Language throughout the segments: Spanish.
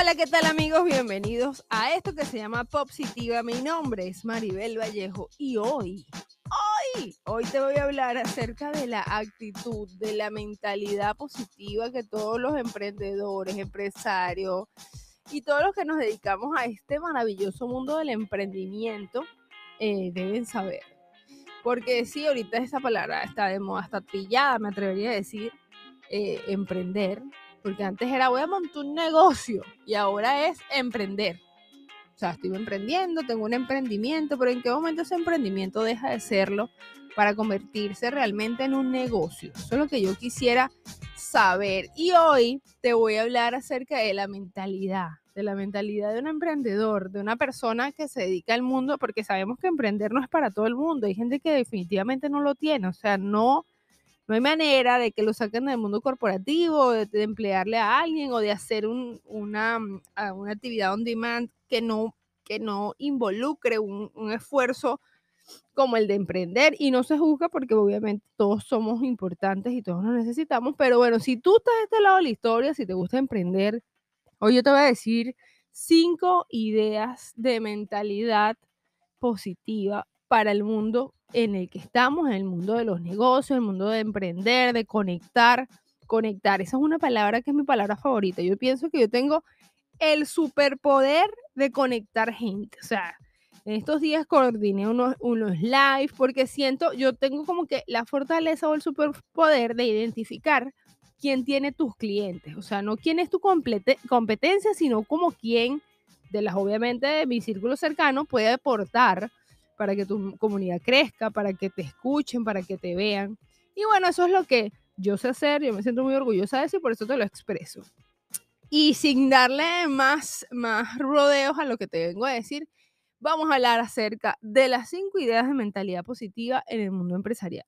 Hola, ¿qué tal amigos? Bienvenidos a esto que se llama Positiva. Mi nombre es Maribel Vallejo y hoy, hoy, hoy te voy a hablar acerca de la actitud, de la mentalidad positiva que todos los emprendedores, empresarios y todos los que nos dedicamos a este maravilloso mundo del emprendimiento eh, deben saber. Porque sí, ahorita esa palabra está de moda, está trillada, me atrevería a decir, eh, emprender, porque antes era voy a montar un negocio y ahora es emprender. O sea, estoy emprendiendo, tengo un emprendimiento, pero ¿en qué momento ese emprendimiento deja de serlo para convertirse realmente en un negocio? Eso es lo que yo quisiera saber. Y hoy te voy a hablar acerca de la mentalidad, de la mentalidad de un emprendedor, de una persona que se dedica al mundo, porque sabemos que emprender no es para todo el mundo. Hay gente que definitivamente no lo tiene, o sea, no no hay manera de que lo saquen del mundo corporativo, de, emplearle a alguien o de hacer una, actividad on demand que no, que no involucre un, un esfuerzo como el de emprender. Y no se juzga porque obviamente todos somos importantes y todos nos necesitamos, pero bueno, si tú estás de este lado de la historia, si te gusta emprender, hoy yo te voy a decir cinco ideas de mentalidad positiva para el mundo en el que estamos, en el mundo de los negocios, el mundo de emprender, de conectar, conectar. Esa es una palabra que es mi palabra favorita. Yo pienso que yo tengo el superpoder de conectar gente. O sea, en estos días coordiné unos, unos live porque siento, yo tengo como que la fortaleza o el superpoder de identificar quién tiene tus clientes. O sea, no quién es tu competencia, sino como quién de las, obviamente, de mi círculo cercano puede aportar para que tu comunidad crezca, para que te escuchen, para que te vean. Y bueno, eso es lo que yo sé hacer, yo me siento muy orgullosa de eso y por eso te lo expreso. Y sin darle más, más rodeos a lo que te vengo a decir, vamos a hablar acerca de las cinco ideas de mentalidad positiva en el mundo empresarial.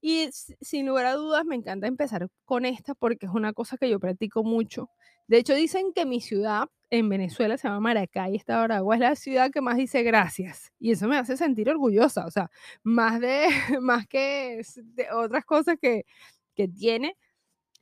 Y sin lugar a dudas, me encanta empezar con esta porque es una cosa que yo practico mucho. De hecho, dicen que mi ciudad en Venezuela se llama Maracay, esta Aragua, es la ciudad que más dice gracias. Y eso me hace sentir orgullosa, o sea, más, de, más que de otras cosas que, que tiene,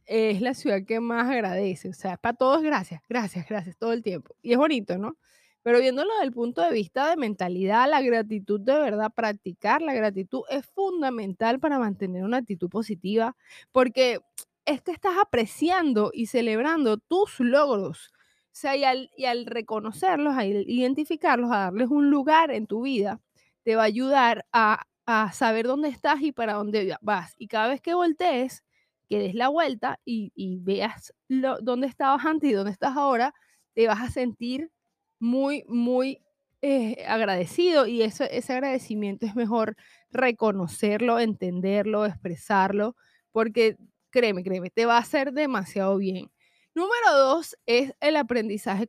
es la ciudad que más agradece. O sea, para todos gracias, gracias, gracias, todo el tiempo. Y es bonito, ¿no? Pero viéndolo desde el punto de vista de mentalidad, la gratitud de verdad, practicar la gratitud es fundamental para mantener una actitud positiva, porque es que estás apreciando y celebrando tus logros sea, y al, reconocerlos, a identificarlos, a darles un lugar en tu vida, te va a ayudar a, saber dónde estás y para dónde vas. Y cada vez que voltees, que des la vuelta y, veas dónde estabas antes y dónde estás ahora, te vas a sentir muy, muy eh, agradecido y eso, ese agradecimiento es mejor reconocerlo, entenderlo, expresarlo, porque créeme, créeme, te va a hacer demasiado bien. Número dos es el aprendizaje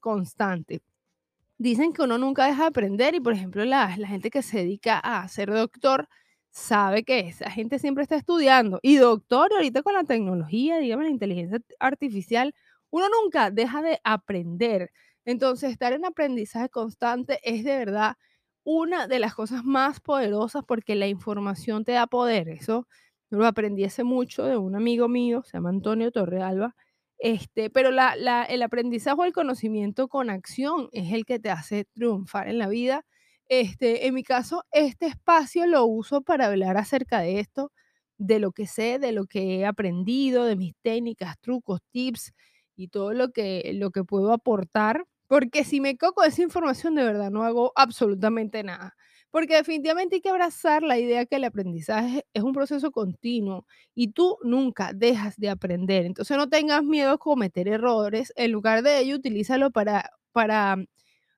constante. Dicen que uno nunca deja de aprender y, por ejemplo, la, la gente que se dedica a ser doctor sabe que esa gente siempre está estudiando. Y doctor, ahorita con la tecnología, digamos, la inteligencia artificial, uno nunca deja de aprender. Entonces, estar en aprendizaje constante es de verdad una de las cosas más poderosas porque la información te da poder. Eso lo aprendí hace mucho de un amigo mío, se llama Antonio Torrealba, este, pero el aprendizaje o el conocimiento con acción es el que te hace triunfar en la vida. Este, en mi caso, este espacio lo uso para hablar acerca de esto, de lo que sé, de lo que he aprendido, de mis técnicas, trucos, tips y todo lo que, lo que puedo aportar. Porque si me coco esa información, de verdad no hago absolutamente nada. Porque definitivamente hay que abrazar la idea que el aprendizaje es un proceso continuo y tú nunca dejas de aprender. Entonces no tengas miedo a cometer errores. En lugar de ello, utilízalo para, para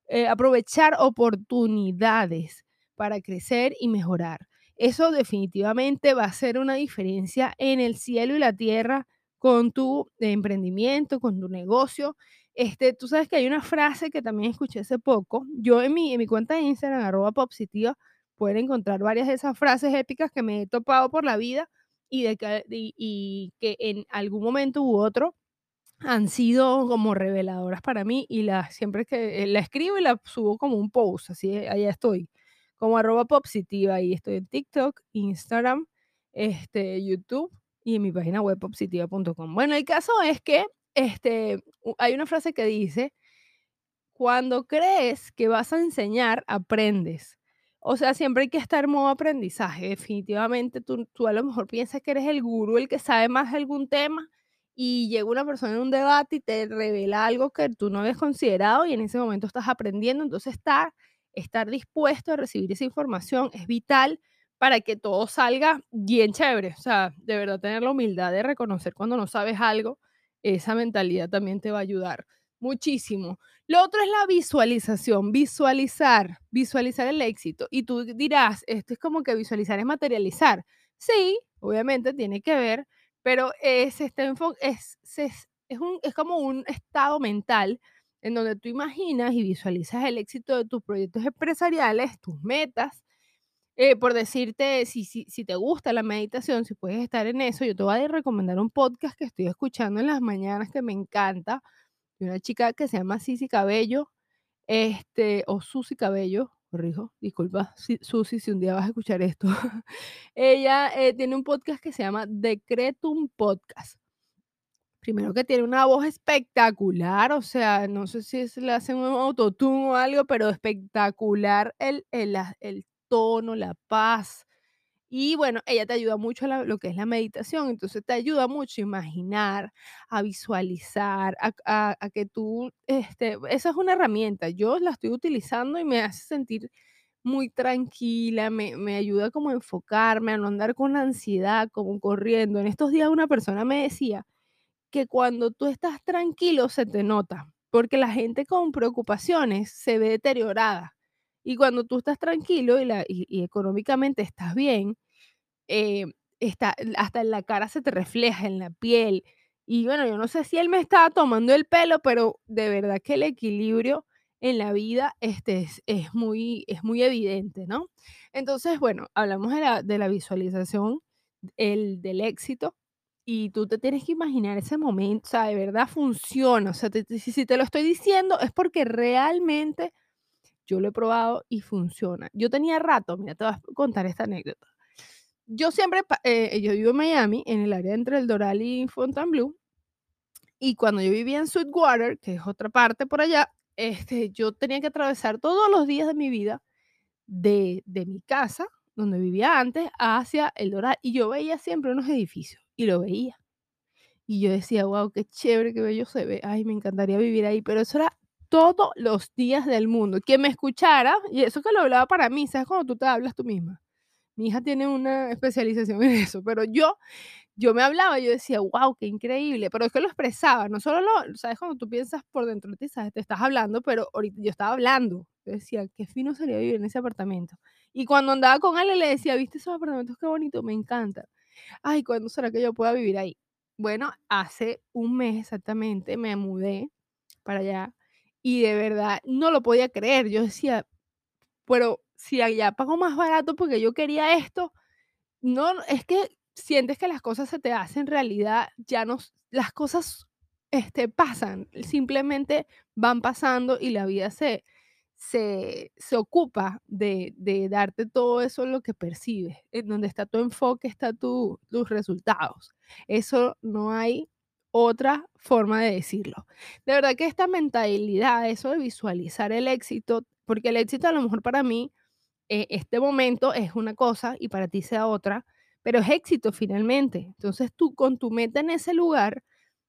eh, aprovechar oportunidades para crecer y mejorar. Eso definitivamente va a hacer una diferencia en el cielo y la tierra con tu emprendimiento, con tu negocio este, tú sabes que hay una frase que también escuché hace poco. Yo en mi, en mi cuenta de Instagram, arroba popsitiva, pueden encontrar varias de esas frases épicas que me he topado por la vida y, de que, y, que en algún momento u otro han sido como reveladoras para mí y la, siempre que eh, la escribo y la subo como un post, así allá estoy, como arroba popsitiva y estoy en TikTok, Instagram, este, YouTube y en mi página web popsitiva.com. Bueno, el caso es que este, hay una frase que dice, cuando crees que vas a enseñar, aprendes. O sea, siempre hay que estar en modo aprendizaje. Definitivamente tú, a lo mejor piensas que eres el gurú, el que sabe más de algún tema, y llega una persona en un debate y te revela algo que tú no habías considerado y en ese momento estás aprendiendo. Entonces, estar, estar dispuesto a recibir esa información es vital para que todo salga bien chévere. O sea, de verdad tener la humildad de reconocer cuando no sabes algo, esa mentalidad también te va a ayudar muchísimo. Lo otro es la visualización, visualizar, visualizar el éxito. Y tú dirás, esto es como que visualizar es materializar. Sí, obviamente tiene que ver, pero es, este es, es, es, un, es como un estado mental en donde tú imaginas y visualizas el éxito de tus proyectos empresariales, tus metas, eh, por decirte, si, si, si, te gusta la meditación, si puedes estar en eso, yo te voy a recomendar un podcast que estoy escuchando en las mañanas que me encanta, de una chica que se llama Sisi Cabello, este, o Susi Cabello, corrijo, disculpa, Susi, si un día vas a escuchar esto. Ella eh, tiene un podcast que se llama Decretum Podcast. Primero que tiene una voz espectacular, o sea, no sé si se le hacen un autotune o algo, pero espectacular el, el, el tono, la paz. Y bueno, ella te ayuda mucho a lo que es la meditación, entonces te ayuda mucho a imaginar, a visualizar, a, que tú, este, esa es una herramienta, yo la estoy utilizando y me hace sentir muy tranquila, me, me ayuda como a enfocarme, a no andar con ansiedad, como corriendo. En estos días una persona me decía que cuando tú estás tranquilo se te nota, porque la gente con preocupaciones se ve deteriorada y cuando tú estás tranquilo y, económicamente estás bien, eh, está, hasta en la cara se te refleja, en la piel. Y bueno, yo no sé si él me estaba tomando el pelo, pero de verdad que el equilibrio en la vida este, es, muy, es muy evidente, ¿no? Entonces, bueno, hablamos de la, de la visualización el, del éxito y tú te tienes que imaginar ese momento, o sea, de verdad funciona, o sea, si te lo estoy diciendo es porque realmente yo lo he probado y funciona. Yo tenía rato, mira, te voy a contar esta anécdota. Yo siempre, eh, yo vivo en Miami, en el área entre el Doral y Fontainebleau, y cuando yo vivía en Sweetwater, que es otra parte por allá, este, yo tenía que atravesar todos los días de mi vida de, de mi casa, donde vivía antes, hacia el Doral, y yo veía siempre unos edificios, y lo veía. Y yo decía, wow, qué chévere, qué bello se ve. Ay, me encantaría vivir ahí. Pero eso era todos los días del mundo. Quien me escuchara, y eso que lo hablaba para mí, ¿sabes cuando tú te hablas tú misma? Mi hija tiene una especialización en eso, pero yo, yo me hablaba, yo decía, wow, qué increíble, pero es que lo expresaba, no solo lo, ¿sabes? Cuando tú piensas por dentro de ti, ¿sabes? Te estás hablando, pero ahorita yo estaba hablando, yo decía, qué fino sería vivir en ese apartamento. Y cuando andaba con él, le decía, ¿viste esos apartamentos? Qué bonito, me encanta. Ay, ¿cuándo será que yo pueda vivir ahí? Bueno, hace un mes exactamente me mudé para allá y de verdad no lo podía creer. Yo decía, pero si allá pago más barato porque yo quería esto, no, es que sientes que las cosas se te hacen realidad, ya no, las cosas este, pasan, simplemente van pasando y la vida se, se, se ocupa de, de, darte todo eso lo que percibes, en donde está tu enfoque, está tu, tus resultados. Eso no hay otra forma de decirlo. De verdad que esta mentalidad, eso de visualizar el éxito, porque el éxito a lo mejor para mí, eh, este momento es una cosa y para ti sea otra, pero es éxito finalmente. Entonces tú con tu meta en ese lugar,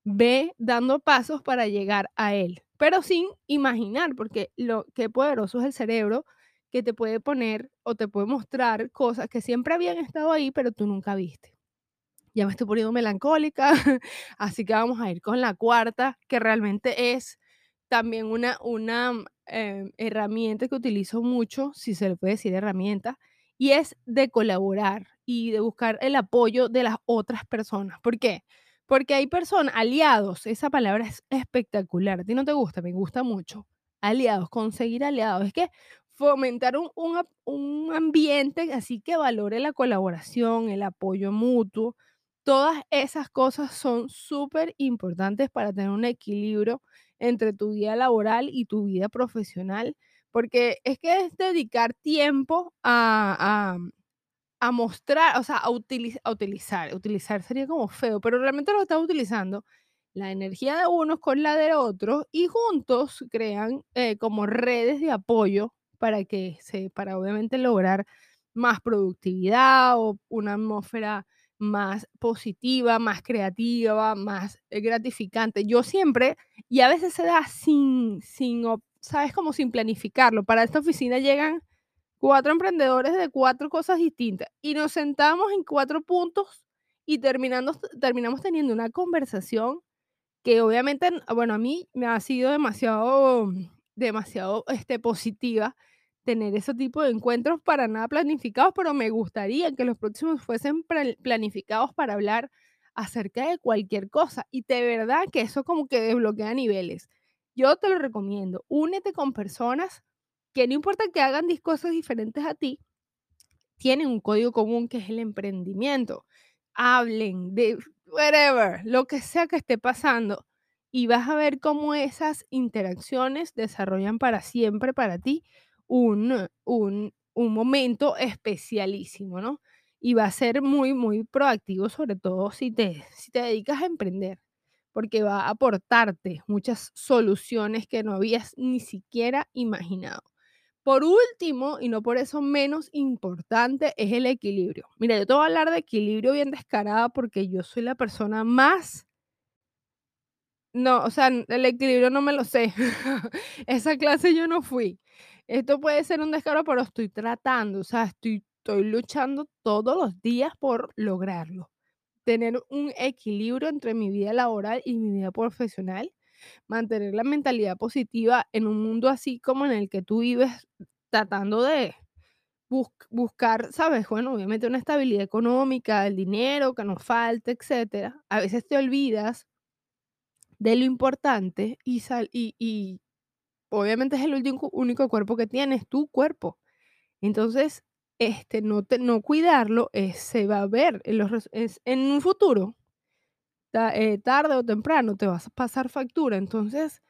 ve dando pasos para llegar a él, pero sin imaginar, porque lo que poderoso es el cerebro que te puede poner o te puede mostrar cosas que siempre habían estado ahí, pero tú nunca viste ya me estoy poniendo melancólica, así que vamos a ir con la cuarta, que realmente es también una, una em, herramienta que utilizo mucho, si se le puede decir herramienta, y es de colaborar y de buscar el apoyo de las otras personas. ¿Por qué? Porque hay personas, aliados, esa palabra es espectacular, a ti no te gusta, me gusta mucho. Aliados, conseguir aliados, es que fomentar un, un, un ambiente así que valore la colaboración, el apoyo mutuo, Todas esas cosas son súper importantes para tener un equilibrio entre tu vida laboral y tu vida profesional, porque es que es dedicar tiempo a, a, mostrar, o sea, a, utilizar, utilizar sería como feo, pero realmente lo estás utilizando, la energía de unos con la de otros y juntos crean eh, como redes de apoyo para que se, para obviamente lograr más productividad o una atmósfera más positiva, más creativa, más eh, gratificante. Yo siempre, y a veces se da sin, sin, sabes, como sin planificarlo. Para esta oficina llegan cuatro emprendedores de cuatro cosas distintas y nos sentamos en cuatro puntos y terminando, terminamos teniendo una conversación que obviamente, bueno, a mí me ha sido demasiado, demasiado este, positiva tener ese tipo de encuentros para nada planificados, pero me gustaría que los próximos fuesen planificados para hablar acerca de cualquier cosa. Y de verdad que eso como que desbloquea niveles. Yo te lo recomiendo. Únete con personas que no importa que hagan cosas diferentes a ti, tienen un código común que es el emprendimiento. Hablen de whatever, lo que sea que esté pasando. Y vas a ver cómo esas interacciones desarrollan para siempre para ti un, un, un momento especialísimo, ¿no? Y va a ser muy, muy proactivo, sobre todo si te, si te dedicas a emprender, porque va a aportarte muchas soluciones que no habías ni siquiera imaginado. Por último, y no por eso menos importante, es el equilibrio. Mira, yo te voy a hablar de equilibrio bien descarada porque yo soy la persona más... No, o sea, el equilibrio no me lo sé. Esa clase yo no fui. Esto puede ser un descaro, pero estoy tratando, o sea, estoy, estoy luchando todos los días por lograrlo. Tener un equilibrio entre mi vida laboral y mi vida profesional, mantener la mentalidad positiva en un mundo así como en el que tú vives, tratando de buscar, ¿sabes? Bueno, obviamente una estabilidad económica, el dinero que nos falte, etcétera. A veces te olvidas de lo importante y, sal, y obviamente es el último, único cuerpo que tienes, tu cuerpo. Entonces, este, no, no cuidarlo se va a ver en, los, en un futuro, eh, tarde o temprano, te vas a pasar factura. Entonces,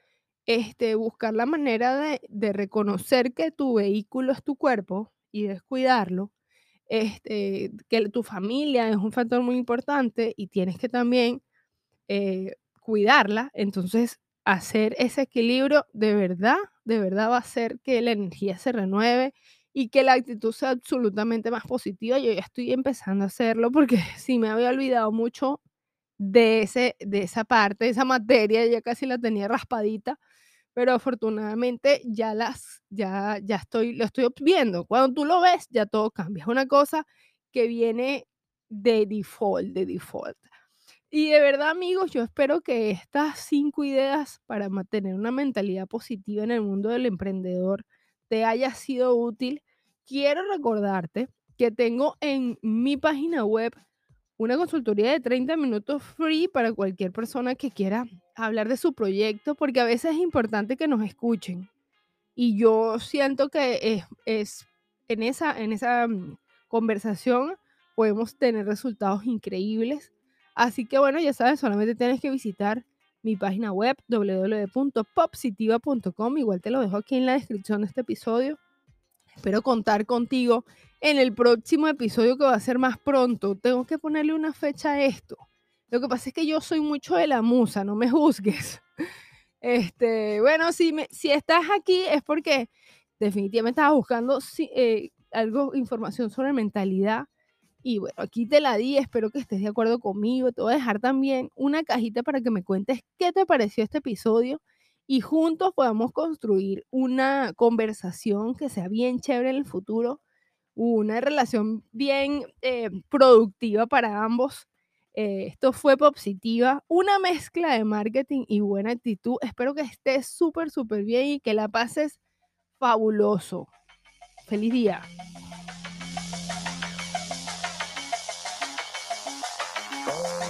este, buscar la manera de, de, reconocer que tu vehículo es tu cuerpo y descuidarlo, este, que tu familia es un factor muy importante y tienes que también eh, cuidarla. Entonces, hacer ese equilibrio de verdad, de verdad va a hacer que la energía se renueve y que la actitud sea absolutamente más positiva. Yo ya estoy empezando a hacerlo porque sí me había olvidado mucho de, ese, de esa parte, de esa materia, ya casi la tenía raspadita, pero afortunadamente ya las, ya, ya estoy, lo estoy viendo. Cuando tú lo ves, ya todo cambia. Es una cosa que viene de default, de default. Y de verdad, amigos, yo espero que estas cinco ideas para mantener una mentalidad positiva en el mundo del emprendedor te haya sido útil. Quiero recordarte que tengo en mi página web una consultoría de 30 minutos free para cualquier persona que quiera hablar de su proyecto, porque a veces es importante que nos escuchen. Y yo siento que es, es en, esa, en esa mm, conversación podemos tener resultados increíbles Así que bueno, ya sabes, solamente tienes que visitar mi página web www.popsitiva.com. Igual te lo dejo aquí en la descripción de este episodio. Espero contar contigo en el próximo episodio que va a ser más pronto. Tengo que ponerle una fecha a esto. Lo que pasa es que yo soy mucho de la musa, no me juzgues. Este, bueno, si, me, si estás aquí es porque definitivamente estaba buscando eh, algo, información sobre mentalidad y bueno, aquí te la di, espero que estés de acuerdo conmigo. Te voy a dejar también una cajita para que me cuentes qué te pareció este episodio y juntos podamos construir una conversación que sea bien chévere en el futuro, una relación bien eh, productiva para ambos. Eh, esto fue Positiva, una mezcla de marketing y buena actitud. Espero que estés súper, súper bien y que la pases fabuloso. Feliz día. Bye.